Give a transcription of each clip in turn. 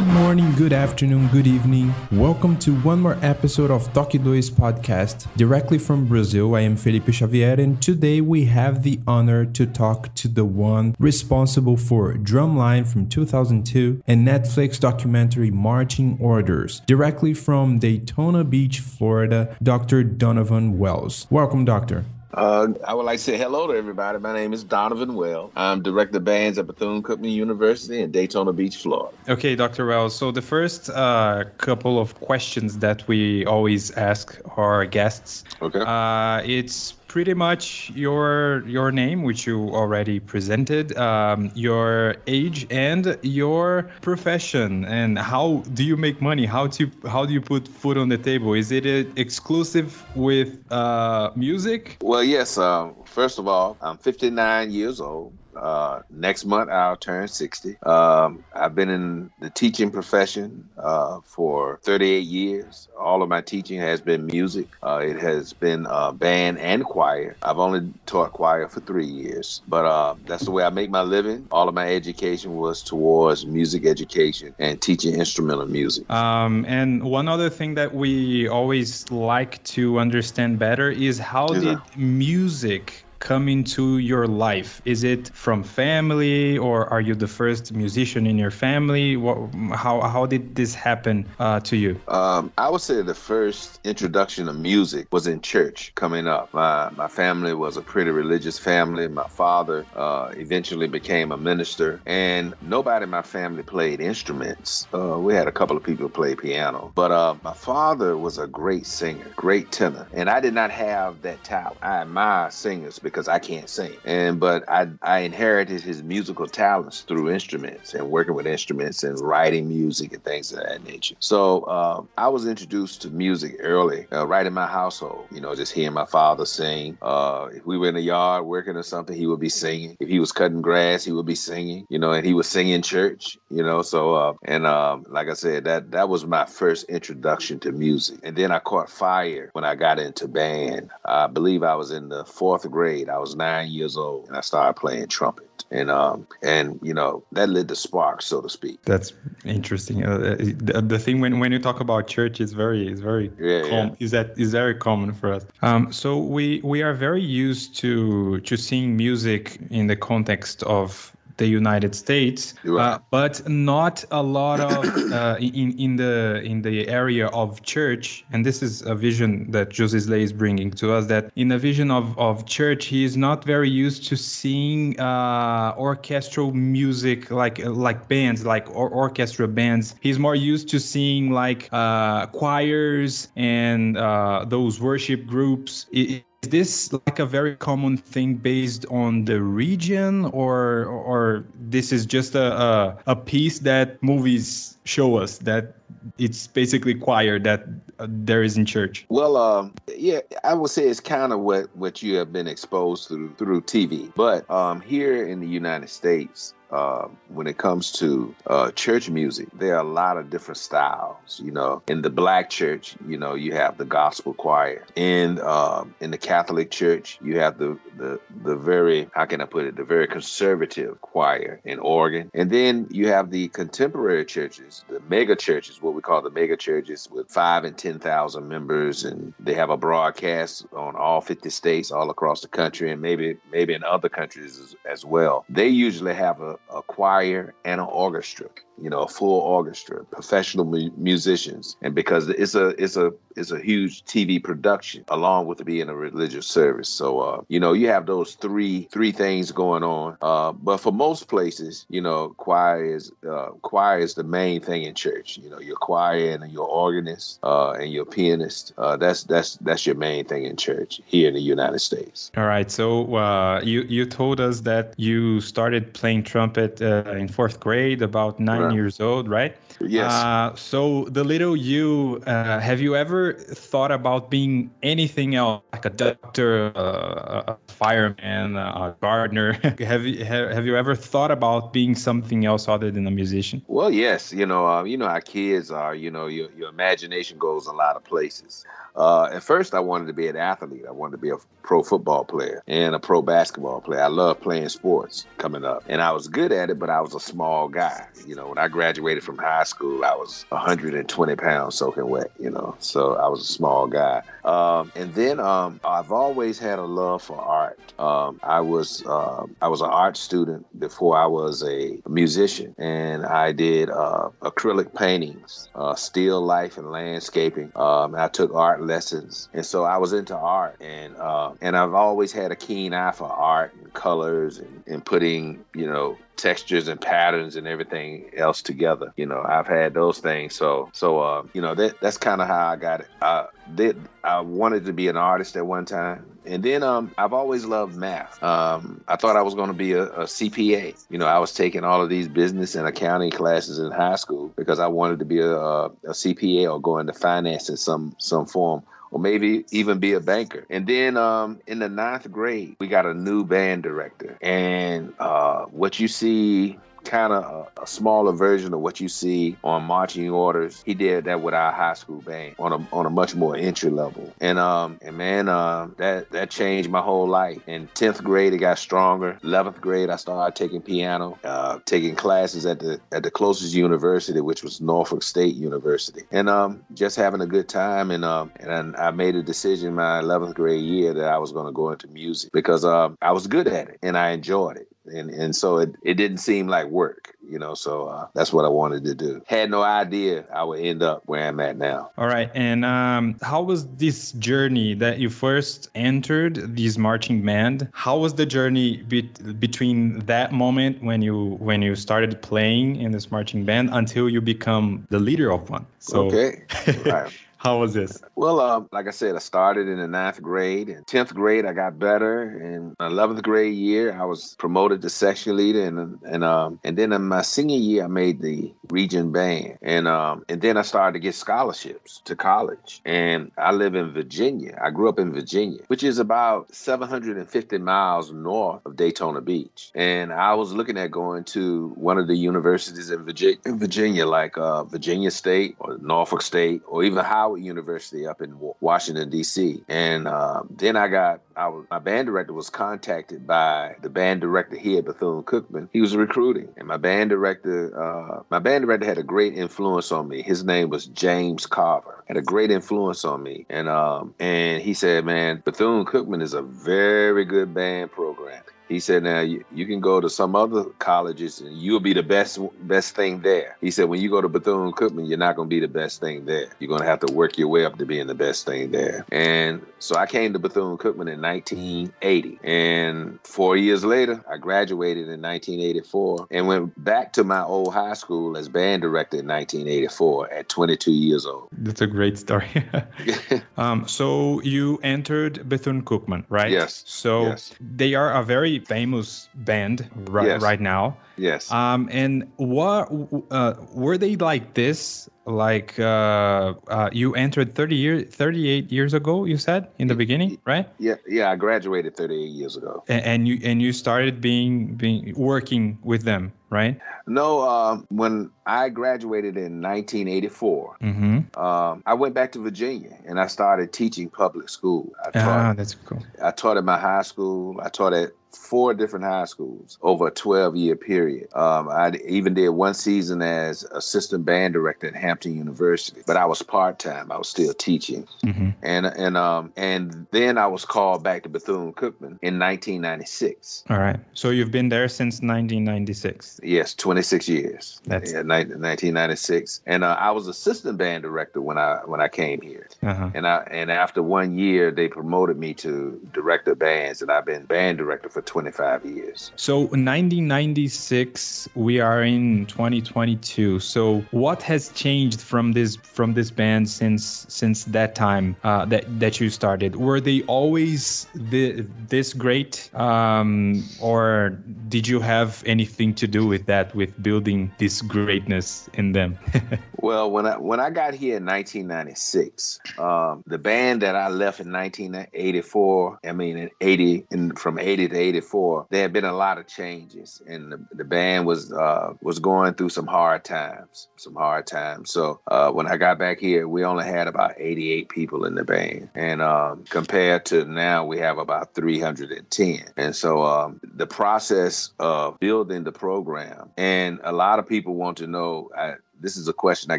Good morning, good afternoon, good evening. Welcome to one more episode of Toque Dois podcast. Directly from Brazil, I am Felipe Xavier, and today we have the honor to talk to the one responsible for Drumline from 2002 and Netflix documentary Marching Orders. Directly from Daytona Beach, Florida, Dr. Donovan Wells. Welcome, Doctor. Uh, I would like to say hello to everybody. My name is Donovan Well. I'm director of bands at Bethune Cookman University in Daytona Beach, Florida. Okay, Dr. Wells. So the first uh, couple of questions that we always ask our guests. Okay. Uh, it's pretty much your your name, which you already presented, um, your age and your profession, and how do you make money? How to how do you put food on the table? Is it exclusive with uh, music? Well, yes. Uh, first of all, I'm 59 years old. Uh, next month, I'll turn 60. Um, I've been in the teaching profession uh, for 38 years. All of my teaching has been music. Uh, it has been uh, band and choir. I've only taught choir for three years, but uh, that's the way I make my living. All of my education was towards music education and teaching instrumental music. Um, and one other thing that we always like to understand better is how did music come into your life? Is it from family, or are you the first musician in your family? What, how how did this happen uh, to you? Um, I would say the first introduction of music was in church. Coming up, my my family was a pretty religious family. My father uh, eventually became a minister, and nobody in my family played instruments. Uh, we had a couple of people play piano, but uh, my father was a great singer, great tenor, and I did not have that talent. I admire singers because I can't sing. And but I I inherited his musical talents through instruments and working with instruments and writing music and things of that nature. So uh, I was introduced to music early, uh, right in my household. You know, just hearing my father sing. Uh, if we were in the yard working or something, he would be singing. If he was cutting grass, he would be singing. You know, and he was singing church. You know, so uh, and um, like I said, that that was my first introduction to music. And then I caught fire when I got into band. I believe I was in the fourth grade grade. I was nine years old, and I started playing trumpet. And um and you know that lit the spark, so to speak. That's interesting. Uh, the, the, thing when, when you talk about church is very is very yeah, yeah. is that is very common for us. Um, so we we are very used to to seeing music in the context of the United States, uh, but not a lot of uh, in in the in the area of church. And this is a vision that Josisley is bringing to us. That in the vision of of church, he is not very used to seeing uh, orchestral music like like bands, like or orchestra bands. He's more used to seeing like uh, choirs and uh, those worship groups. It, is this like a very common thing based on the region or or this is just a, a, a piece that movies show us that it's basically choir that uh, there is in church? Well um, yeah i would say it's kind of what what you have been exposed to through tv but um, here in the united states uh, when it comes to uh, church music, there are a lot of different styles. You know, in the black church, you know, you have the gospel choir. In um, in the Catholic church, you have the the the very how can I put it, the very conservative choir and organ. And then you have the contemporary churches, the mega churches, what we call the mega churches, with five and ten thousand members, and they have a broadcast on all fifty states, all across the country, and maybe maybe in other countries as, as well. They usually have a a choir and an orchestra you know, a full orchestra, professional mu- musicians, and because it's a it's a it's a huge TV production along with it being a religious service. So uh, you know, you have those three three things going on. Uh, but for most places, you know, choir is uh, choir is the main thing in church. You know, your choir and your organist uh, and your pianist. Uh, that's that's that's your main thing in church here in the United States. All right. So uh, you you told us that you started playing trumpet uh, in fourth grade, about nine. Right years old, right? Yes. Uh, so the little you, uh, have you ever thought about being anything else, like a doctor, uh, a fireman, a gardener? have you have, have you ever thought about being something else other than a musician? Well, yes. You know, um, you know how kids are. You know, your your imagination goes a lot of places. Uh, at first, I wanted to be an athlete. I wanted to be a pro football player and a pro basketball player. I love playing sports coming up, and I was good at it, but I was a small guy. You know, when I graduated from high school, I was 120 pounds soaking wet, you know, so I was a small guy. Um, and then um, I've always had a love for art. Um, I was uh, I was an art student before I was a musician, and I did uh, acrylic paintings, uh, still life, and landscaping. Um, I took art lessons, and so I was into art, and uh, and I've always had a keen eye for art and colors and, and putting you know textures and patterns and everything else together. You know, I've had those things. So, so uh, you know, that that's kind of how I got it. I did. I wanted to be an artist at one time, and then um, I've always loved math. Um, I thought I was going to be a, a, CPA. You know, I was taking all of these business and accounting classes in high school because I wanted to be a, a CPA or go into finance in some some form or maybe even be a banker. And then um, in the ninth grade, we got a new band director. And uh, what you see kind of a, a, smaller version of what you see on marching orders. He did that with our high school band on a on a much more entry level. And um and man, um that that changed my whole life. In tenth grade, it got stronger. Eleventh grade, I started taking piano, uh, taking classes at the at the closest university, which was Norfolk State University, and um just having a good time. And um and I made a decision my eleventh grade year that I was going to go into music because um I was good at it and I enjoyed it and and so it, it didn't seem like work you know so uh, that's what i wanted to do. Had no idea i would end up where i'm at now. All right and um, how was this journey that you first entered this marching band? How was the journey be- between that moment when you when you started playing in this marching band until you become the leader of one? So okay. Right. how was this? Well, um, like I said, I started in the ninth grade. In tenth grade, I got better. In eleventh grade year, I was promoted to section leader, and and um, and then in my senior year, I made the region band, and um, and then I started to get scholarships to college. And I live in Virginia. I grew up in Virginia, which is about 750 miles north of Daytona Beach. And I was looking at going to one of the universities in Virginia, in Virginia like uh, Virginia State or Norfolk State, or even Howard University up in Washington D.C. And uh, then I got I was my band director was contacted by the band director here Bethune Cookman. He was recruiting, and my band director uh, my band director had a great influence on me. His name was James Carver. Had a great influence on me, and um, and he said, "Man, Bethune Cookman is a very good band program." He said, "Now you, you, can go to some other colleges and you'll be the best best thing there." He said, "When you go to Bethune Cookman, you're not going to be the best thing there. You're going to have to work your way up to being the best thing there." And so I came to Bethune Cookman in 1980, and four years later, I graduated in 1984 and went back to my old high school as band director in 1984 at 22 years old. That's a great story. um, so you entered Bethune Cookman, right? Yes. So yes. they are a very famous band right, yes. right now. Yes. Um, and what uh, were they like this? Like uh, uh, you entered 30 years, 38 years ago. You said in the beginning, right? Yeah, yeah. I graduated 38 years ago. And, and you and you started being being working with them, right? No, um, when I graduated in 1984, mm-hmm. um, I went back to Virginia and I started teaching public school. I taught, ah, that's cool. I taught at my high school. I taught at four different high schools over a 12 year period. Um, I even did one season as assistant band director at Hampton University, but I was part time. I was still teaching, mm-hmm. and and um and then I was called back to Bethune Cookman in 1996. All right, so you've been there since 1996. Yes, 26 years. That's yeah, 1996, and uh, I was assistant band director when I when I came here, uh-huh. and I and after one year they promoted me to director bands, and I've been band director for 25 years. So 1996, we are in 2022. So what has changed from this from this band since since that time uh, that that you started? Were they always the, this great, um, or did you have anything to do with that, with building this greatness in them? well, when I when I got here in 1996, um, the band that I left in 1984, I mean in 80, in, from 80 to 84, there had been a lot of changes, and the, the band was uh, was going through some hard times, some hard times. So uh, when I got back here, we only had about 88 people in the band, and um, compared to now, we have about 310. And so um, the process of building the program. And a lot of people want to know. I, this is a question I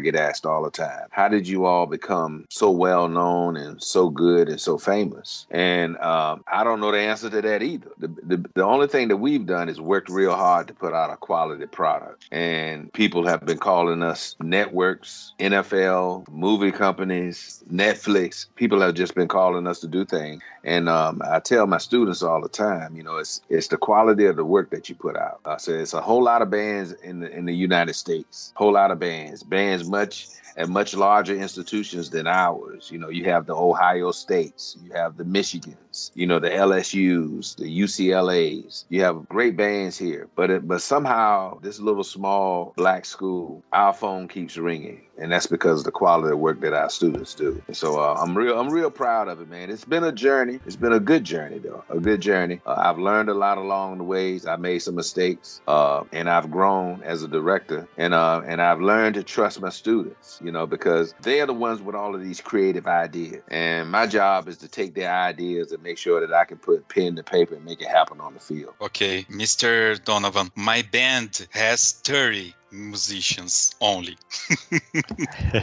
get asked all the time. How did you all become so well known and so good and so famous? And um, I don't know the answer to that either. The, the, the only thing that we've done is worked real hard to put out a quality product. And people have been calling us networks, NFL, movie companies, Netflix. People have just been calling us to do things. And um, I tell my students all the time, you know, it's it's the quality of the work that you put out. I say it's a whole lot of bands in the in the United States, whole lot of bands, bands. Bands much at much larger institutions than ours. You know, you have the Ohio States, you have the Michigans, you know, the LSU's, the UCLA's. You have great bands here, but it, but somehow this little small black school, our phone keeps ringing, and that's because of the quality of work that our students do. So uh, I'm real, I'm real proud of it, man. It's been a journey. It's been a good journey, though, a good journey. Uh, I've learned a lot along the ways. I made some mistakes, uh, and I've grown as a director, and uh, and I've learned to trust my students you know, because they are the ones with all of these creative ideas. And my job is to take their ideas and make sure that I can put pen to paper and make it happen on the field. Okay, Mr. Donovan, my band has 30 musicians only.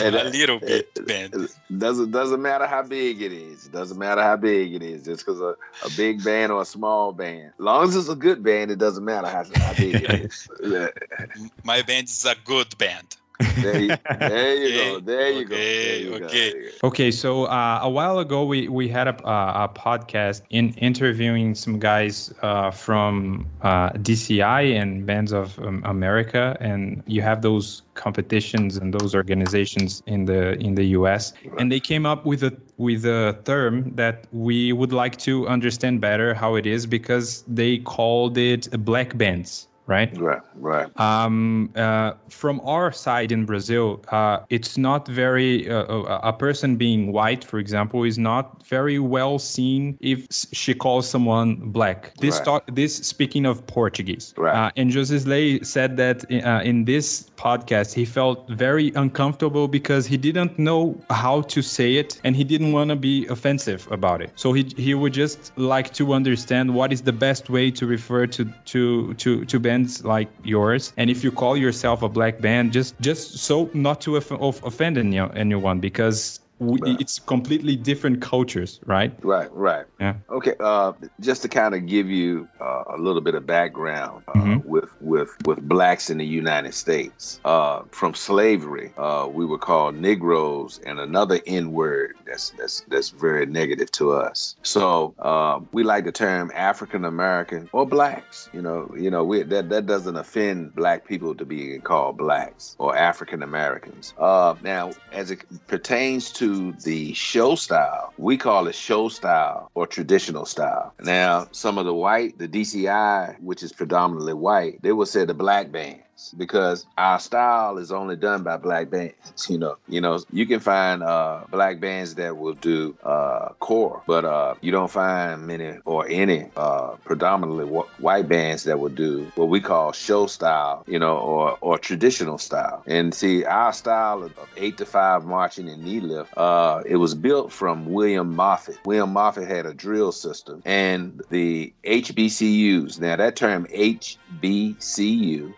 a little bit band. Doesn't doesn't matter how big it is. It doesn't matter how big it is. Just because a, a big band or a small band. Long as it's a good band, it doesn't matter how, how big it is. My band is a good band. There you, there you go. There you go. There okay. Go. Okay. So uh, a while ago, we we had a, a podcast in interviewing some guys uh, from uh, DCI and Bands of um, America, and you have those competitions and those organizations in the in the U.S. Right. And they came up with a with a term that we would like to understand better how it is because they called it black bands right? Right, right. Um, uh, from our side in Brazil, uh, it's not very, uh, uh a person being white, for example, is not very well seen if she calls someone black. This, right. talk, this speaking of Portuguese. Right. Uh, and Josisley said that uh, in this podcast, he felt very uncomfortable because he didn't know how to say it and he didn't want to be offensive about it. So he, he would just like to understand what is the best way to refer to, to, to, to bands like yours. And if you call yourself a black band, just just so not to offend anyone because we, it's completely different cultures, right? Right, right. Yeah. Okay. Uh, just to kind of give you uh, a little bit of background uh, mm-hmm. with with with blacks in the United States. Uh, from slavery, uh, we were called Negroes, and another N word that's that's that's very negative to us. So uh, we like the term African American or blacks. You know, you know, we, that that doesn't offend black people to be called blacks or African Americans. now, as it pertains to the show style, we call it show style or traditional style. Now, some of the white, the DCI, which is predominantly white, they will say the black band because our style is only done by black bands. You know, you know, you can find uh, black bands that will do uh, corps, but uh, you don't find many or any uh, predominantly white bands that will do what we call show style, you know, or or traditional style. And see, our style of, eight to five marching and knee lift, uh, it was built from William Moffit. William Moffit had a drill system, and the HBCUs. Now that term HBCU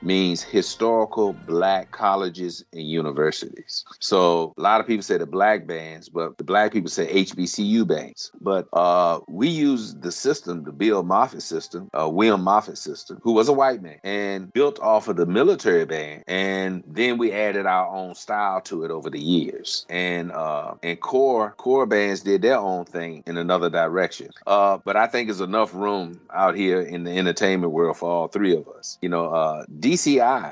means historical black colleges and universities. So a lot of people say the black bands, but the black people say HBCU bands. But uh, we use the system, the Bill Moffit system, uh, William Moffit system, who was a white man and built off of the military band. And then we added our own style to it over the years. And uh, and corps corps bands did their own thing in another direction. Uh, but I think there's enough room out here in the entertainment world for all three of us. You know, uh,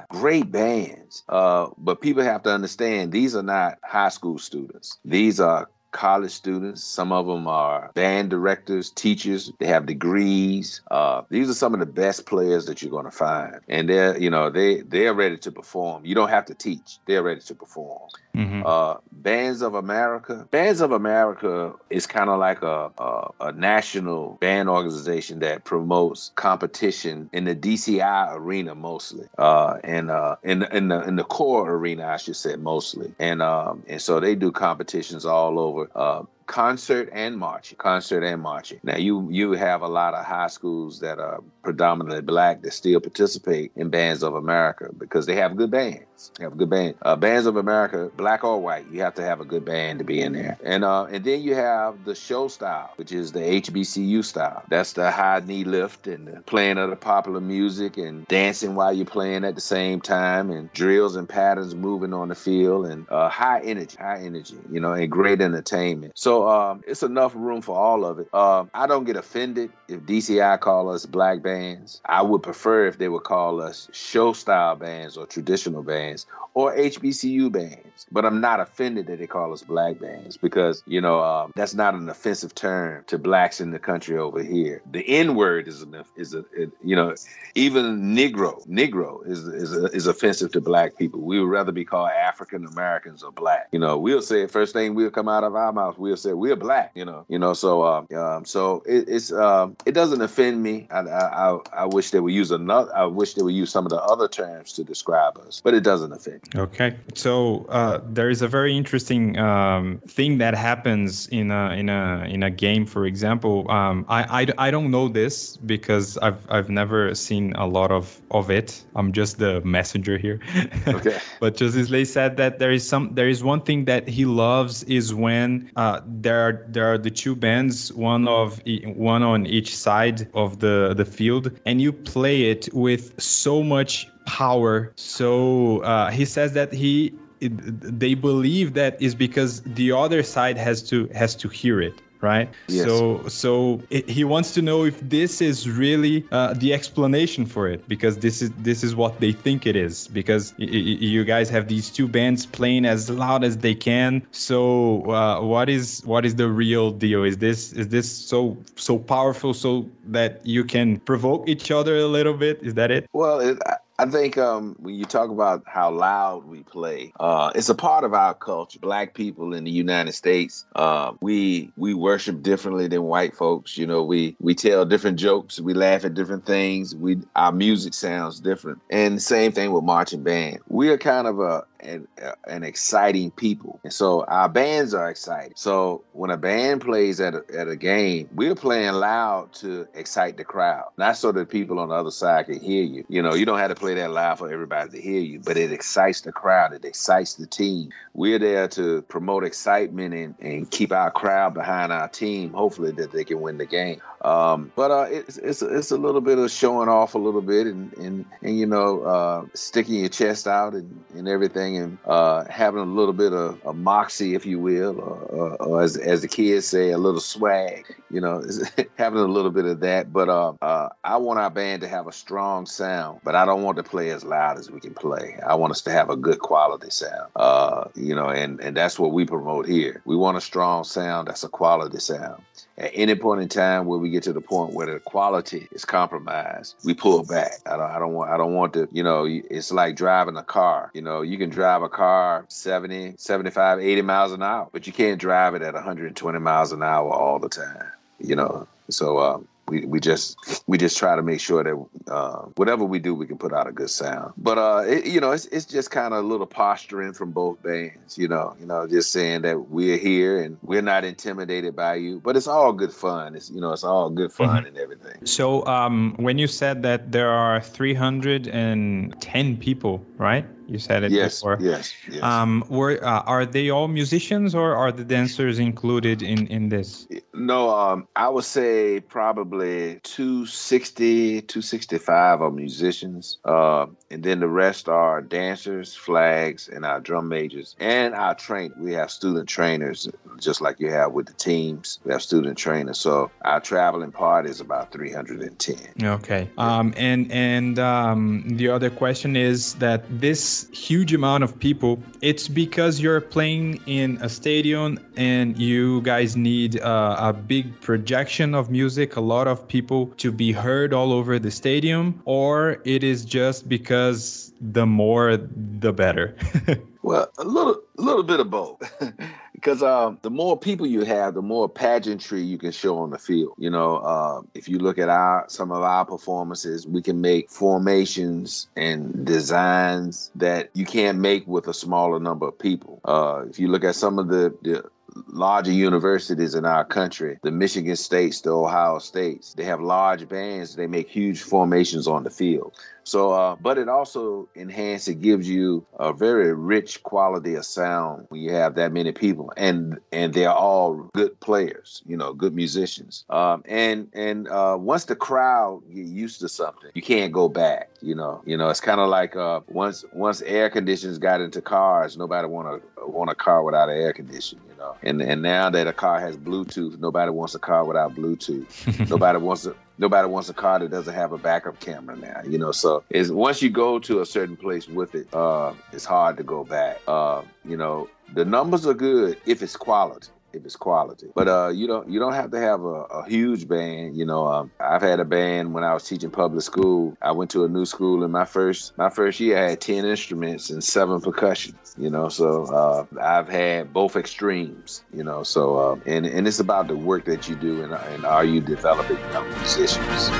Great bands. Uh, but people have to understand these are not high school students. These are college students. Some of them are band directors, teachers. They have degrees. Uh, these are some of the best players that you're going to find, and they're you know they they're ready to perform. You don't have to teach; they're ready to perform. Mm-hmm. Uh, Bands of America. Bands of America is kind of like a, a, a national band organization that promotes competition in the DCI arena mostly, uh, and uh, in in the in the corps arena, I should say mostly, and um, and so they do competitions all over uh, concert and marching, concert and marching. Now you you have a lot of high schools that are predominantly black that still participate in Bands of America because they have good bands. They have good band. Uh, bands of America, black or white, you have to have a good band to be in there. And uh, and then you have the show style, which is the HBCU style. That's the high knee lift and the playing of the popular music and dancing while you're playing at the same time and drills and patterns moving on the field and uh, high energy, high energy, you know, and great entertainment. So um, it's enough room for all of it. Uh, I don't get offended if DCI call us black bands. I would prefer if they would call us show style bands or traditional bands or HBCU bands. But I'm not offended that they call us black bands because, you know, um, that's not an offensive term to blacks in the country over here. The N word is an, is a, it, you know, even Negro, Negro is, is, a, is offensive to black people. We would rather be called African Americans or black. You know, we'll say first thing we'll come out of our mouth, we'll say we're black, you know, you know, so, um, um so it, it's, um, it doesn't offend me. I, I, I wish they would use another, I wish they would use some of the other terms to describe us, but it doesn't offend Okay, so uh, there is a very interesting um, thing that happens in a in a in a game. For example, um, I, I, I don't know this because I've I've never seen a lot of of it. I'm just the messenger here. Okay. but Josisley said that there is some there is one thing that he loves is when uh, there are there are the two bands, one of one on each side of the the field, and you play it with so much power. So uh, he says that he they believe that is because the other side has to has to hear it right? Yes. so so it, he wants to know if this is really uh, the explanation for it because this is this is what they think it is because you guys have these two bands playing as loud as they can. So uh, what is what is the real deal? Is this is this so so powerful so that you can provoke each other a little bit? Is that it? Well it, I think um, when you talk about how loud we play, uh, it's a part of our culture. Black people in the United States, uh, we we worship differently than white folks. You know, we we tell different jokes, we laugh at different things. We our music sounds different, and same thing with marching band. We are kind of a an, uh, an exciting people. And so our bands are excited. So when a band plays at a, at a game, we're playing loud to excite the crowd, not so that people on the other side can hear you. You know, you don't have to play that loud for everybody to hear you, but it excites the crowd, it excites the team. We're there to promote excitement and, and keep our crowd behind our team, hopefully that they can win the game. Um, but uh, it's it's it's a little bit of showing off a little bit and and, and you know uh, sticking your chest out and, and everything and uh, having a little bit of a moxie, if you will, or, or, as as the kids say, a little swag. You know, having a little bit of that. But uh, uh, I want our band to have a strong sound, but I don't want to play as loud as we can play. I want us to have a good quality sound. Uh, you know, and and that's what we promote here. We want a strong sound that's a quality sound at any point in time where we get to the point where the quality is compromised, we pull back. I don't, I don't want, I don't want to, you know, it's like driving a car. You know, you can drive a car 70, 75, 80 miles an hour, but you can't drive it at 120 miles an hour all the time. You know, so um, we, we just we just try to make sure that uh, whatever we do, we can put out a good sound. But uh, it, you know, it's it's just kind of a little posturing from both bands. You know, you know, just saying that we're here and we're not intimidated by you. But it's all good fun. It's you know, it's all good fun mm-hmm. and everything. So um, when you said that there are 310 people, right? You said it yes, before. Yes, yes. Um, were uh, are they all musicians or are the dancers included in in this? No, um, I would say probably 260, 265 are musicians, uh, and then the rest are dancers, flags, and our drum majors and our train. We have student trainers, just like you have with the teams. We have student trainers, so our traveling part is about 310. Okay. Um, and and um, the other question is that this huge amount of people, it's because you're playing in a stadium and you guys need uh, a big projection of music, a lot of people to be heard all over the stadium, or it is just because the more the better? well, a little, little bit of both. because um, the more people you have, the more pageantry you can show on the field. You know, uh, if you look at our some of our performances, we can make formations and designs that you can't make with a smaller number of people. Uh, if you look at some of the, the larger universities in our country, the Michigan States, the Ohio States, they have large bands. They make huge formations on the field. So, uh, but it also enhances, it gives you a very rich quality of sound when you have that many people, and and they're all good players, you know, good musicians. Um, and and uh, once the crowd get used to something, you can't go back. You know, you know, it's kind of like uh, once once air conditioners got into cars, nobody want to want a car without an air conditioner. You know, and and now that a car has Bluetooth, nobody wants a car without Bluetooth. nobody wants to nobody wants a car that doesn't have a backup camera now you know? So is once you go to a certain place with it uh it's hard to go back. Uh you know the numbers are good if it's quality if it's quality. But uh, you don't you don't have to have a, a huge band. You know, um, I've had a band when I was teaching public school. I went to a new school in my first my first year. I had ten instruments and seven percussion. You know, so uh, I've had both extremes. You know, so uh, and and it's about the work that you do and, and are you developing young musicians.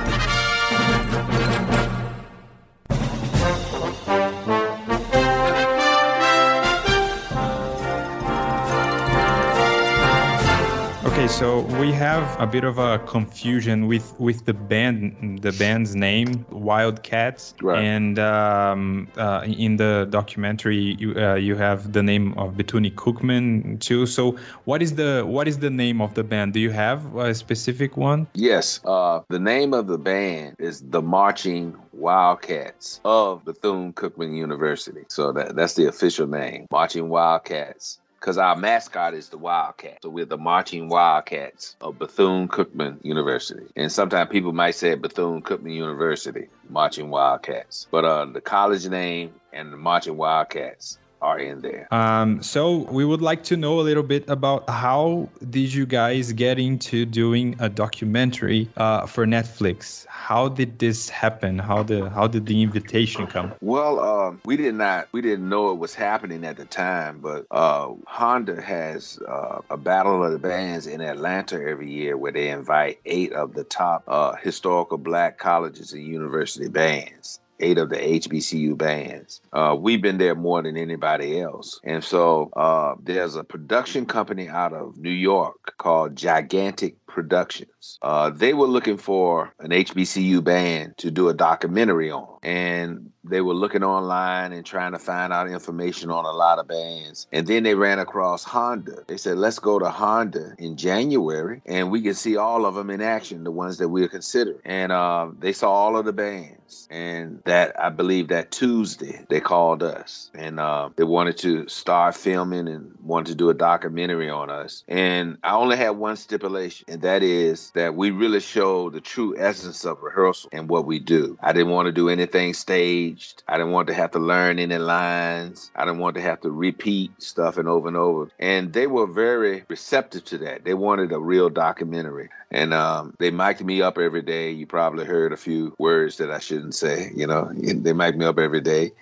So we have a bit of a confusion with with the band, the band's name, Wildcats, right. and um, uh, in the documentary you uh, you have the name of Bethune Cookman too. So what is the what is the name of the band? Do you have a specific one? Yes, uh, the name of the band is the Marching Wildcats of Bethune Cookman University. So that, that's the official name, Marching Wildcats because our mascot is the Wildcat. So we're the marching Wildcats of Bethune Cookman University. And sometimes people might say Bethune Cookman University, marching Wildcats. But uh, the college name and the marching Wildcats are in there. Um, so we would like to know a little bit about how did you guys get into doing a documentary uh, for Netflix? How did this happen? How the how did the invitation come? Well, uh, we did not we didn't know it was happening at the time, but uh, Honda has uh, a battle of the bands in Atlanta every year where they invite eight of the top uh, historical black colleges and university bands eight of the HBCU bands. Uh, we've been there more than anybody else. And so uh, there's a production company out of New York called Gigantic Productions. Uh, they were looking for an HBCU band to do a documentary on. And they were looking online and trying to find out information on a lot of bands. And then they ran across Honda. They said, let's go to Honda in January and we can see all of them in action, the ones that we're considering. And uh, they saw all of the bands. And that, I believe that Tuesday, they called us and uh, they wanted to start filming and wanted to do a documentary on us. And I only had one stipulation, and that is that we really show the true essence of rehearsal and what we do. I didn't want to do anything staged. I didn't want to have to learn any lines. I didn't want to have to repeat stuff and over and over. And they were very receptive to that. They wanted a real documentary. And um, they mic'd me up every day. You probably heard a few words that I shouldn't say. You know, they mic'd me up every day.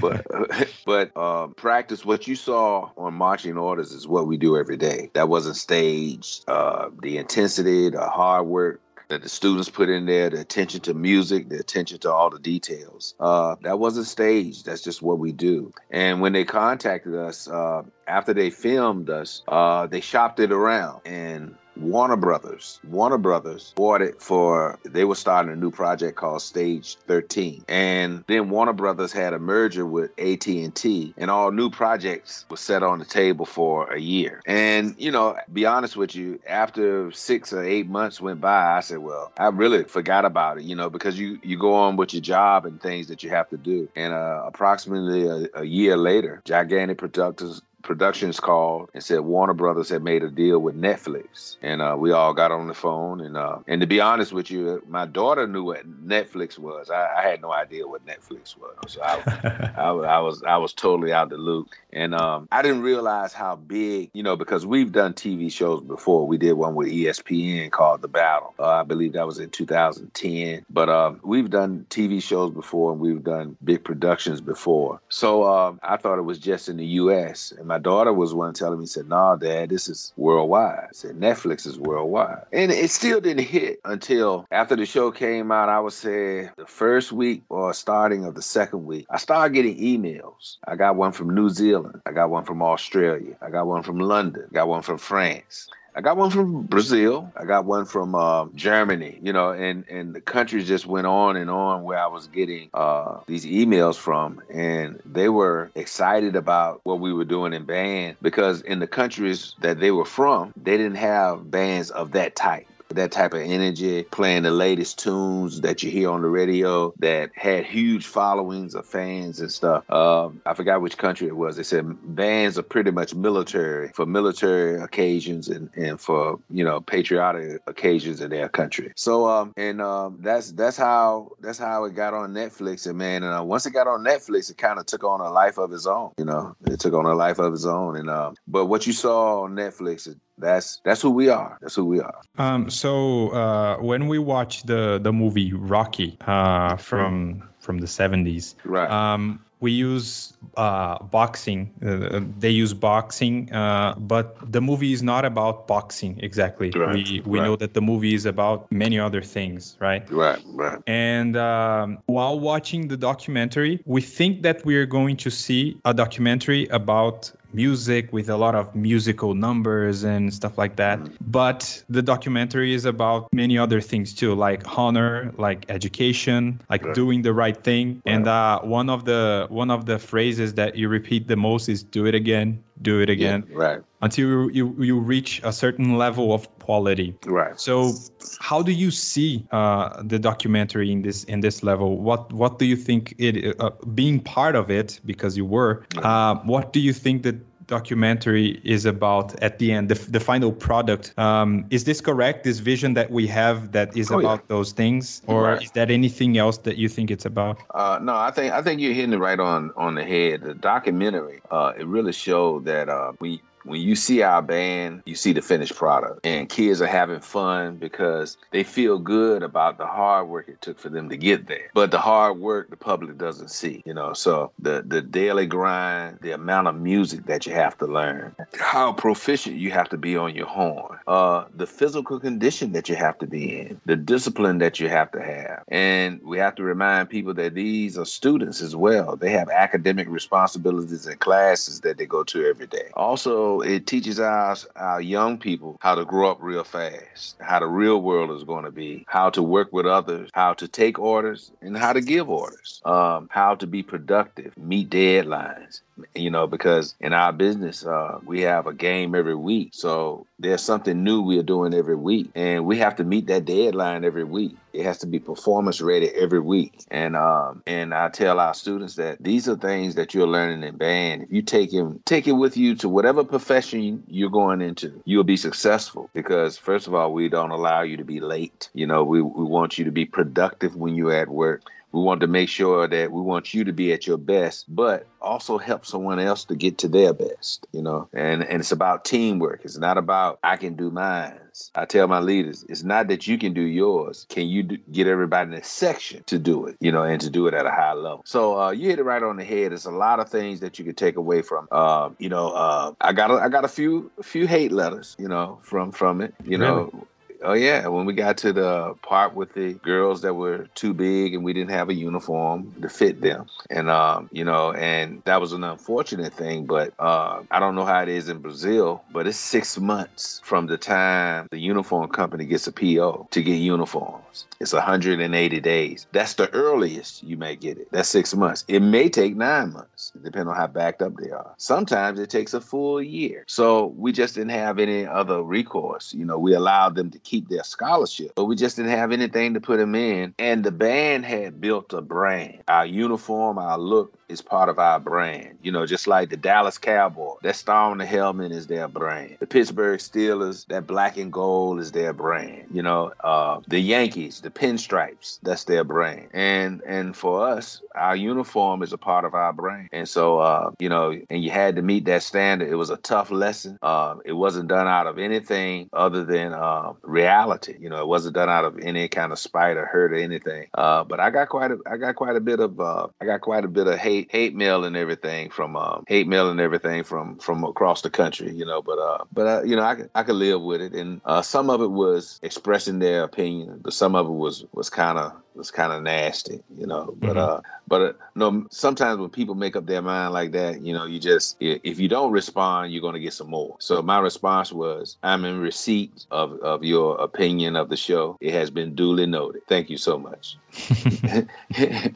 But but um, practice what you saw on marching orders is what we do every day. That wasn't staged. Uh, the intensity, the hard work, that the students put in there, the attention to music, the attention to all the details. Uh, that wasn't staged. That's just what we do. And when they contacted us uh, after they filmed us, uh, they shopped it around and Warner Brothers. Warner Brothers bought it for they were starting a new project called Stage 13. And then Warner Brothers had a merger with AT&T and all new projects were set on the table for a year. And you know, be honest with you, after 6 or 8 months went by, I said, well, I really forgot about it, you know, because you you go on with your job and things that you have to do. And uh, approximately a, a year later, Gigantic Productions Productions called and said Warner Brothers had made a deal with Netflix, and uh, we all got on the phone. And uh, and to be honest with you, my daughter knew what Netflix was. I, I had no idea what Netflix was. So I, I, I, was I was totally out the loop, and um, I didn't realize how big, you know, because we've done TV shows before. We did one with ESPN called The Battle. Uh, I believe that was in 2010. But um, we've done TV shows before, and we've done big productions before. So um, I thought it was just in the U.S. and my daughter was one telling me, said, "Nah, Dad, this is worldwide." I said, "Netflix is worldwide," and it still didn't hit until after the show came out. I would say the first week or starting of the second week, I started getting emails. I got one from New Zealand. I got one from Australia. I got one from London. I got one from France. I got one from Brazil. I got one from uh, Germany. You know, and and the countries just went on and on where I was getting uh, these emails from, and they were excited about what we were doing in band because in the countries that they were from, they didn't have bands of that type that type of energy, playing the latest tunes that you hear on the radio that had huge followings of fans and stuff. Um, I forgot which country it was. They said bands are pretty much military for military occasions and, and for, you know, patriotic occasions in their country. So, um, and um, that's that's how that's how it got on Netflix. And man, and uh, once it got on Netflix, it kind of took on a life of its own. You know, it took on a life of its own. And um, but what you saw on Netflix, that's that's who we are. That's who we are. Um, so uh, when we watch the the movie Rocky uh, from from the seventies, right? Um, we use uh, boxing. Uh, they use boxing, uh, but the movie is not about boxing exactly. Right, we we right. know that the movie is about many other things, right? Right, right. And um, while watching the documentary, we think that we are going to see a documentary about music with a lot of musical numbers and stuff like that. Mm. But the documentary is about many other things too, like honor, like education, like doing the right thing. And uh, one of the one of the phrases that you repeat the most is "do it again, do it again." Yeah, right. Until you, you you reach a certain level of quality. Right. So, how do you see uh, the documentary in this in this level? What what do you think it uh, being part of it because you were? Uh, what do you think that documentary is about at the end, the, the final product. Um, is this correct? This vision that we have that is oh, about yeah. those things, or right. is that anything else that you think it's about? Uh, no, I think I think you're hitting it right on on the head. The documentary, uh, it really showed that uh, we when you see our band, you see the finished product. And kids are having fun because they feel good about the hard work it took for them to get there. But the hard work the public doesn't see, you know. So the the daily grind, the amount of music that you have to learn, how proficient you have to be on your horn, uh, the physical condition that you have to be in, the discipline that you have to have. And we have to remind people that these are students as well. They have academic responsibilities and classes that they go to every day. Also, it teaches our our young people how to grow up real fast, how the real world is going to be, how to work with others, how to take orders, and how to give orders, um, how to be productive, meet deadlines, you know, because in our business, uh, we have a game every week. So there's something new we are doing every week, and we have to meet that deadline every week. It has to be performance ready every week. And um, and I tell our students that these are things that you're learning in band. If you take them, take it with you to whatever profession you're going into, you'll be successful. Because first of all, we don't allow you to be late. You know, we, we want you to be productive when you're at work we want to make sure that we want you to be at your best, but also help someone else to get to their best, you know. And and it's about teamwork. It's not about I can do mine. I tell my leaders, it's not that you can do yours. Can you do, get everybody in the section to do it, you know, and to do it at a high level? So uh, you hit it right on the head. There's a lot of things that you can take away from. Uh, you know, uh, I got a, I got a few a few hate letters, you know, from from it. You really? know, Oh yeah, when we got to the part with the girls that were too big and we didn't have a uniform to fit them, and um, you know, and that was an unfortunate thing. But uh, I don't know how it is in Brazil, but it's six months from the time the uniform company gets a PO to get uniforms. It's 180 days. That's the earliest you may get it. That's six months. It may take nine months, depending on how backed up they are. Sometimes it takes a full year. So we just didn't have any other recourse. You know, we allowed them to keep their scholarship, but we just didn't have anything to put them in. And the band had built a brand. Our uniform, our look, is part of our brand. You know, just like the Dallas Cowboy, that star on the helmet is their brand. The Pittsburgh Steelers, that black and gold is their brand. You know, uh, the Yankees, the pinstripes, that's their brand. And and for us, our uniform is a part of our brand. And so, uh, you know, and you had to meet that standard. It was a tough lesson. Uh, it wasn't done out of anything other than uh, reality. You know, it wasn't done out of any kind of spite or hurt or anything. Uh, but I got quite a I got quite a bit of uh, I got quite a bit of hate hate mail and everything from um, hate mail and everything from from across the country. You know, but uh, but uh, you know, I I could live with it, and uh, some of it was expressing their opinion, but some of it was was kind of was kind of nasty, you know. But mm-hmm. uh, but uh, no, sometimes when people make up their mind like that, you know, you just if you don't respond, you're gonna get some more. So my response was, I'm in receipt of of your opinion of the show. It has been duly noted. Thank you so much.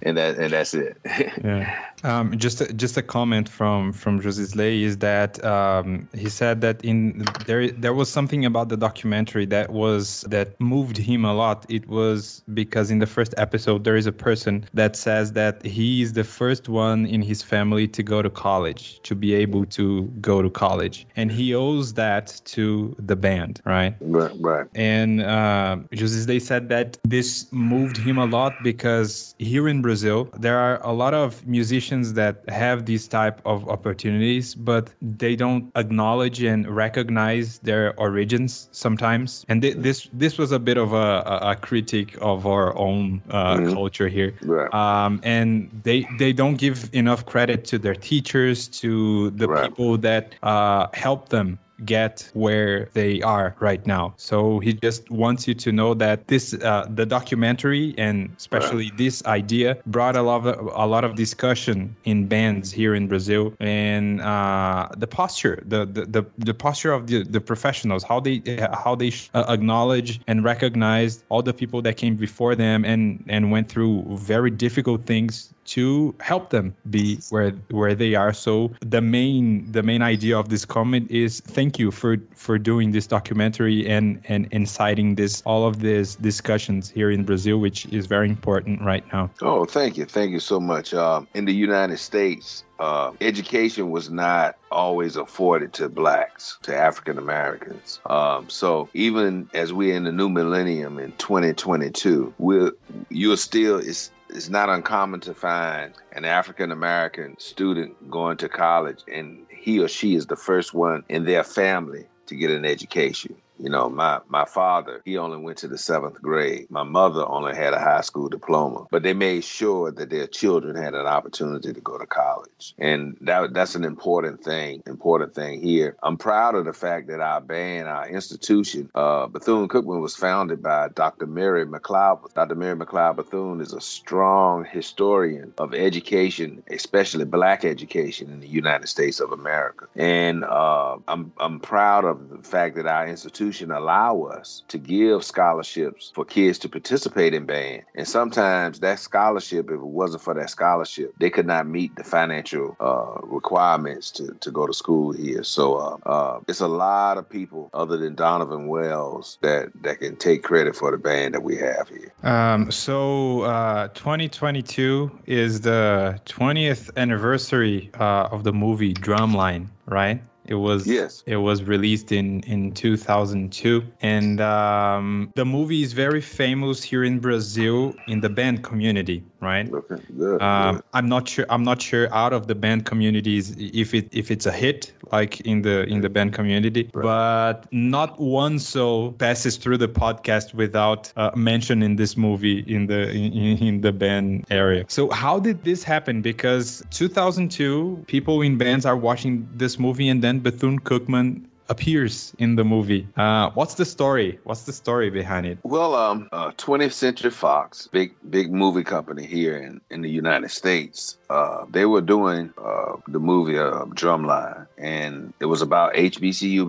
and that and that's it. yeah. Um, just a, just a comment from from Josisley is that um, he said that in there there was something about the documentary that was that moved him a lot. It was because in the first episode there is a person that says that he is the first one in his family to go to college to be able to go to college, and he owes that to the band, right? Right, right. And uh, José, they said that this moved him a lot because here in Brazil there are a lot of musicians that have these type of opportunities, but they don't acknowledge and recognize their origins sometimes. And th- this this was a bit of a, a critique of our own uh, mm-hmm. culture here. Right. Um, and they they don't give enough credit to their teachers, to the right. people that uh, help them get where they are right now. So he just wants you to know that this, uh, the documentary and especially right. this idea brought a lot of a lot of discussion in bands here in Brazil and uh, the posture, the, the the the posture of the the professionals, how they how they uh, acknowledge and recognize all the people that came before them and and went through very difficult things to help them be where where they are. So the main the main idea of this comment is thank you for for doing this documentary and and inciting this all of these discussions here in Brazil, which is very important right now. Oh, thank you, thank you so much. Um, in the United States, uh, education was not always afforded to blacks, to African Americans. Um, so even as we're in the new millennium in 2022, we're you're still it's it's not uncommon to find an African American student going to college and he or she is the first one in their family to get an education. You know, my my father, he only went to the seventh grade. My mother only had a high school diploma, but they made sure that their children had an opportunity to go to college, and that that's an important thing. Important thing here. I'm proud of the fact that our band, our institution, uh, Bethune Cookman, was founded by Dr. Mary McLeod. Dr. Mary McLeod Bethune is a strong historian of education, especially Black education in the United States of America, and uh, I'm I'm proud of the fact that our institution allow us to give scholarships for kids to participate in band. And sometimes that scholarship, if it wasn't for that scholarship, they could not meet the financial uh, requirements to, to go to school here. So uh, uh, it's a lot of people other than Donovan Wells that, that can take credit for the band that we have here. Um, so uh, 2022 is the 20th anniversary uh, of the movie Drumline, right? It was yes. It was released in in 2002, and um, the movie is very famous here in Brazil in the band community right? Okay, good, um, good. I'm not sure. I'm not sure out of the band communities if it if it's a hit like in the in the band community, right. but not one soul passes through the podcast without uh, mentioning this movie in the in, in the band area. So how did this happen? Because 2002, people in bands are watching this movie, and then Bethune Cookman appears in the movie. Uh, what's the story? What's the story behind it? Well, um, uh, 20th Century Fox, big big movie company here in in the United States, uh, they were doing uh, the movie uh, Drumline, and it was about HBCU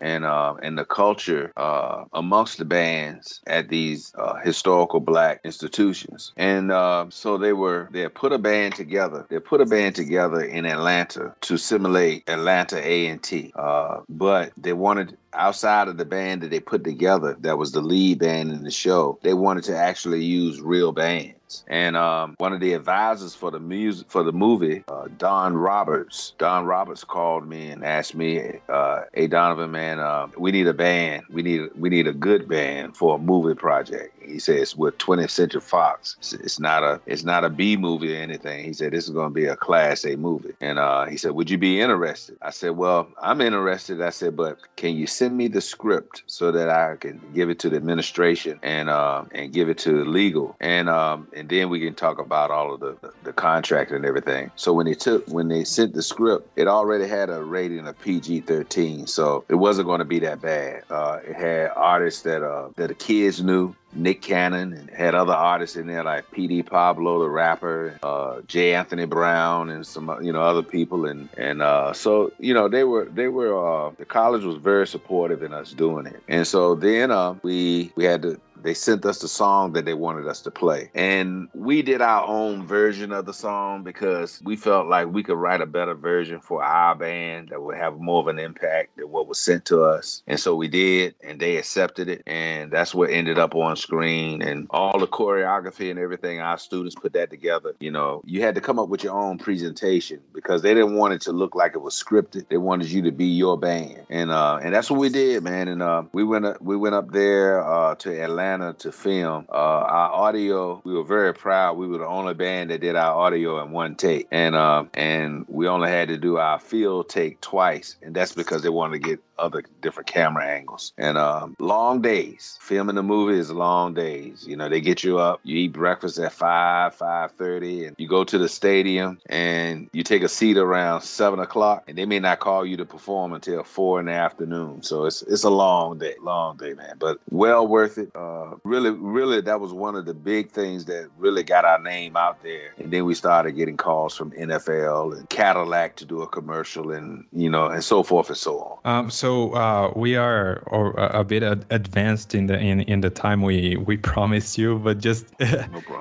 and uh, and the culture uh, amongst the bands at these uh, historical black institutions. And uh, so they were they put a band together. They put a band together in Atlanta to simulate Atlanta A and T, uh, but they wanted outside of the band that they put together that was the lead band in the show they wanted to actually use real bands and um, one of the advisors for the music for the movie, uh, Don Roberts, Don Roberts called me and asked me, uh, "Hey Donovan, man, uh, we need a band. We need we need a good band for a movie project." He says, "With 20th Century Fox, it's, not a it's not a B movie or anything." He said, "This is going to be a Class A movie." And uh, he said, "Would you be interested?" I said, "Well, I'm interested." I said, "But can you send me the script so that I can give it to the administration and uh, and give it to legal, and um, and then we can talk about all of the, the, the contract and everything. So when they took when they sent the script, it already had a rating of PG thirteen, so it wasn't going to be that bad. Uh, it had artists that uh, that the kids knew. Nick Cannon and had other artists in there like Petey Pablo, the rapper, uh, J. Anthony Brown, and some you know other people, and and uh, so you know they were they were uh, the college was very supportive in us doing it, and so then uh, we we had to they sent us the song that they wanted us to play. And we did our own version of the song because we felt like we could write a better version for our band that would have more of an impact than what was sent to us. And so we did, and they accepted it. And that's what ended up on screen. And all the choreography and everything, our students put that together. You know, you had to come up with your own presentation because they didn't want it to look like it was scripted. They wanted you to be your band. And uh, and that's what we did, man. And uh, we went up, we went up there uh, to Atlanta Atlanta to film. Uh, our audio, we were very proud. We were the only band that did our audio in one take, and uh, and we only had to do our field take twice, and that's because they wanted to get other different camera angles. And um, long days. Filming the movie is long days. You know, they get you up, you eat breakfast at five, five thirty, and you go to the stadium and you take a seat around seven o'clock, and they may not call you to perform until four in the afternoon. So it's it's a long day, long day, man. But well worth it. Uh, really, really, that was one of the big things that really got our name out there. And then we started getting calls from NFL and Cadillac to do a commercial, and you know, and so forth and so on. Um, so so uh, we are or, a bit advanced in the in, in the time we we promised you, but just no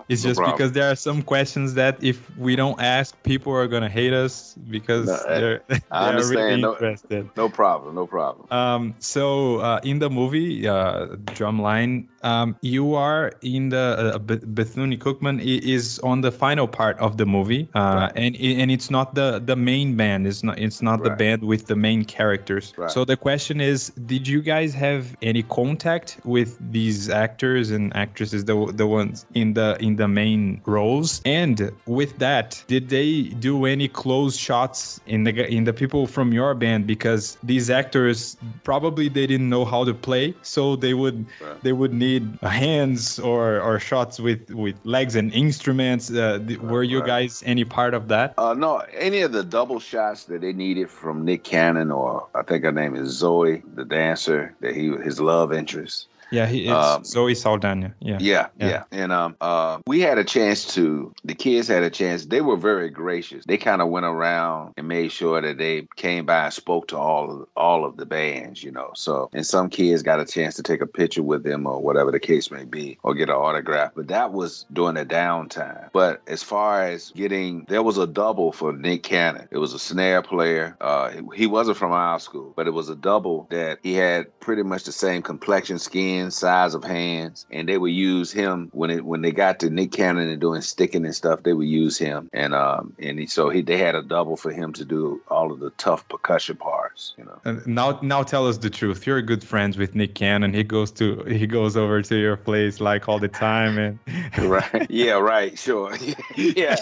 it's no just problem. because there are some questions that if we don't ask, people are gonna hate us because no, they're, I they're really no, interested. No problem, no problem. Um, so uh, in the movie, uh, Drumline, um, you are in the uh, Bethune Cookman is on the final part of the movie, uh, right. and and it's not the the main band. It's not it's not right. the band with the main characters. Right. So the question is, did you guys have any contact with these actors and actresses, the the ones in the in the main roles? And with that, did they do any close shots in the in the people from your band? Because these actors probably they didn't know how to play, so they would they would need hands or or shots with with legs and instruments. Uh, were you guys any part of that? Uh, no, any of the double shots that they needed from Nick Cannon or I think her name is Zoe, the dancer that he his love interest. Yeah, he is um, Zoe Saldana. Yeah. yeah. yeah, yeah, And um, uh, we had a chance to. The kids had a chance. They were very gracious. They kind of went around and made sure that they came by and spoke to all of all of the bands. You know, so and some kids got a chance to take a picture with them or whatever the case may be, or get an autograph. But that was during the downtime. But as far as getting, there was a double for Nick Cannon. It was a snare player. Uh, he wasn't from our school, but it was a double that he had pretty much the same complexion, skin size of hands, and they would use him when it when they got to Nick Cannon and doing sticking and stuff. They would use him, and um and he, so he they had a double for him to do all of the tough percussion parts. You know. And now now tell us the truth. You're good friends with Nick Cannon. He goes to he goes over to your place like all the time, and right. Yeah. Right. Sure. yeah.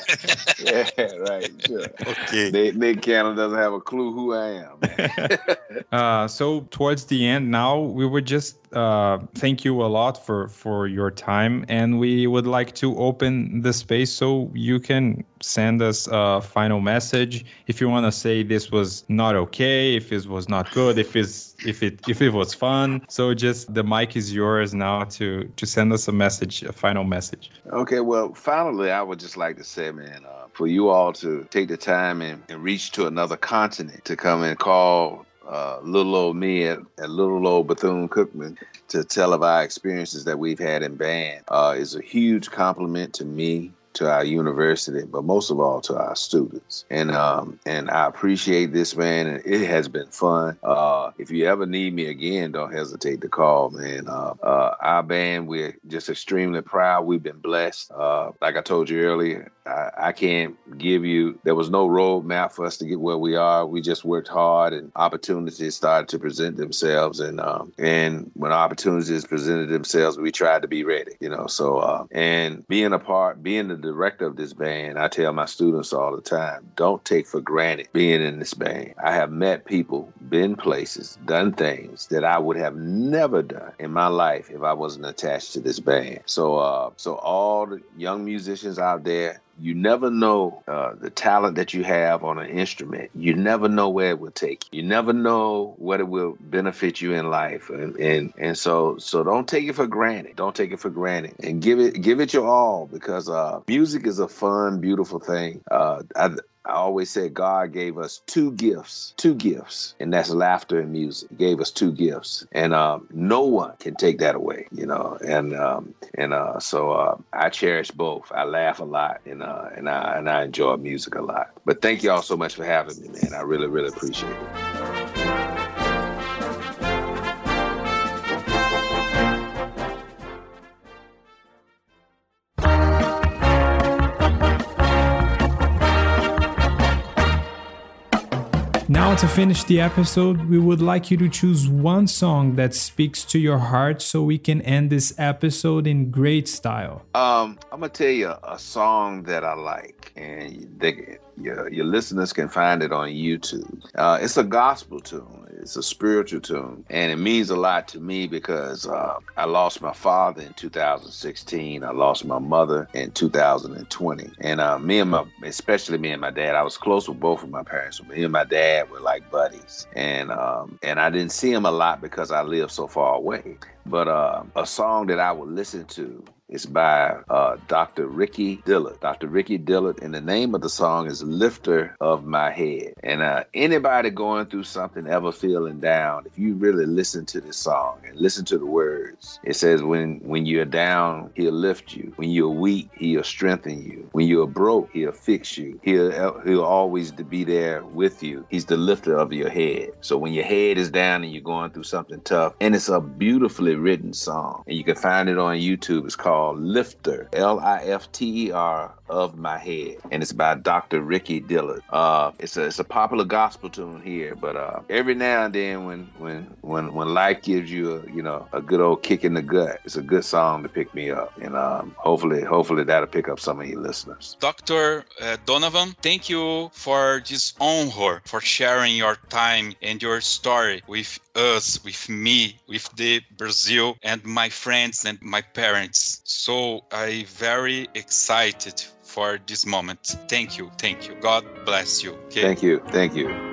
Yeah. Right. Sure. Okay. Nick, Nick Cannon doesn't have a clue who I am. uh, so towards the end, now we would just uh, thank you a lot for for your time and we would like to open the space so you can send us a final message if you want to say this was not okay if it was not good if it's if it if it was fun. So just the mic is yours now to to send us a message a final message. Okay well finally i would just like to say man uh, for you all to take the time and, and reach to another continent to come and call uh, little old me at, at little old Bethune Cookman to tell of our experiences that we've had in band. Uh, is a huge compliment to me to our university, but most of all to our students. And um, and I appreciate this, man. And it has been fun. Uh, if you ever need me again, don't hesitate to call, man. Uh, uh, our band, we're just extremely proud. We've been blessed. Uh, like I told you earlier, I, I, can't give you. There was no roadmap for us to get where we are. We just worked hard, and opportunities started to present themselves. And um, and when opportunities presented themselves, we tried to be ready. You know, so uh, and being a part, being the director of this band, I tell my students all the time, don't take for granted being in this band. I have met people, been places, done things that I would have never done in my life if I wasn't attached to this band. So, uh, so all the young musicians out there, you never know uh, the talent that you have on an instrument. You never know where it will take you. You never know what it will benefit you in life, and and and so so don't take it for granted. Don't take it for granted, and give it give it your all because uh, music is a fun, beautiful thing. Uh, I, I always say God gave us two gifts, two gifts, and that's laughter and music. He gave us two gifts, and um, no one can take that away, you know. And um, and uh, so uh, I cherish both. I laugh a lot, and uh, and I and I enjoy music a lot. But thank you all so much for having me, man. I really really appreciate it. Now, to finish the episode, we would like you to choose one song that speaks to your heart so we can end this episode in great style. Um, I'm gonna tell you a song that I like, and they, your, your listeners can find it on YouTube. Uh, it's a gospel tune. It's a spiritual tune, and it means a lot to me because uh, I lost my father in 2016. I lost my mother in 2020, and uh, me and my, especially me and my dad, I was close with both of my parents. Me and my dad were like buddies, and um, and I didn't see him a lot because I lived so far away. But uh, a song that I would listen to it's by uh, Dr. Ricky Dillard. Dr. Ricky Dillard, and the name of the song is Lifter of My Head. And uh, anybody going through something, ever feeling down, if you really listen to this song and listen to the words, it says, when, when you're down, he'll lift you. When you're weak, he'll strengthen you. When you're broke, he'll fix you. He'll, he'll always be there with you. He's the lifter of your head. So when your head is down and you're going through something tough, and it's a beautifully written song, and you can find it on YouTube. It's called called Lifter, L I F T E R, of my head, and it's by Dr. Ricky Dillard. Uh, it's a it's a popular gospel tune here, but uh, every now and then when when when when life gives you a you know a good old kick in the gut, it's a good song to pick me up, and um, hopefully hopefully that'll pick up some of you listeners. Dr. Uh, Donovan, thank you for this honor for sharing your time and your story with us, with me, with the Brazil and my friends and my parents. So I very excited for this moment. Thank you. Thank you. God bless you. Okay? Thank you. Thank you.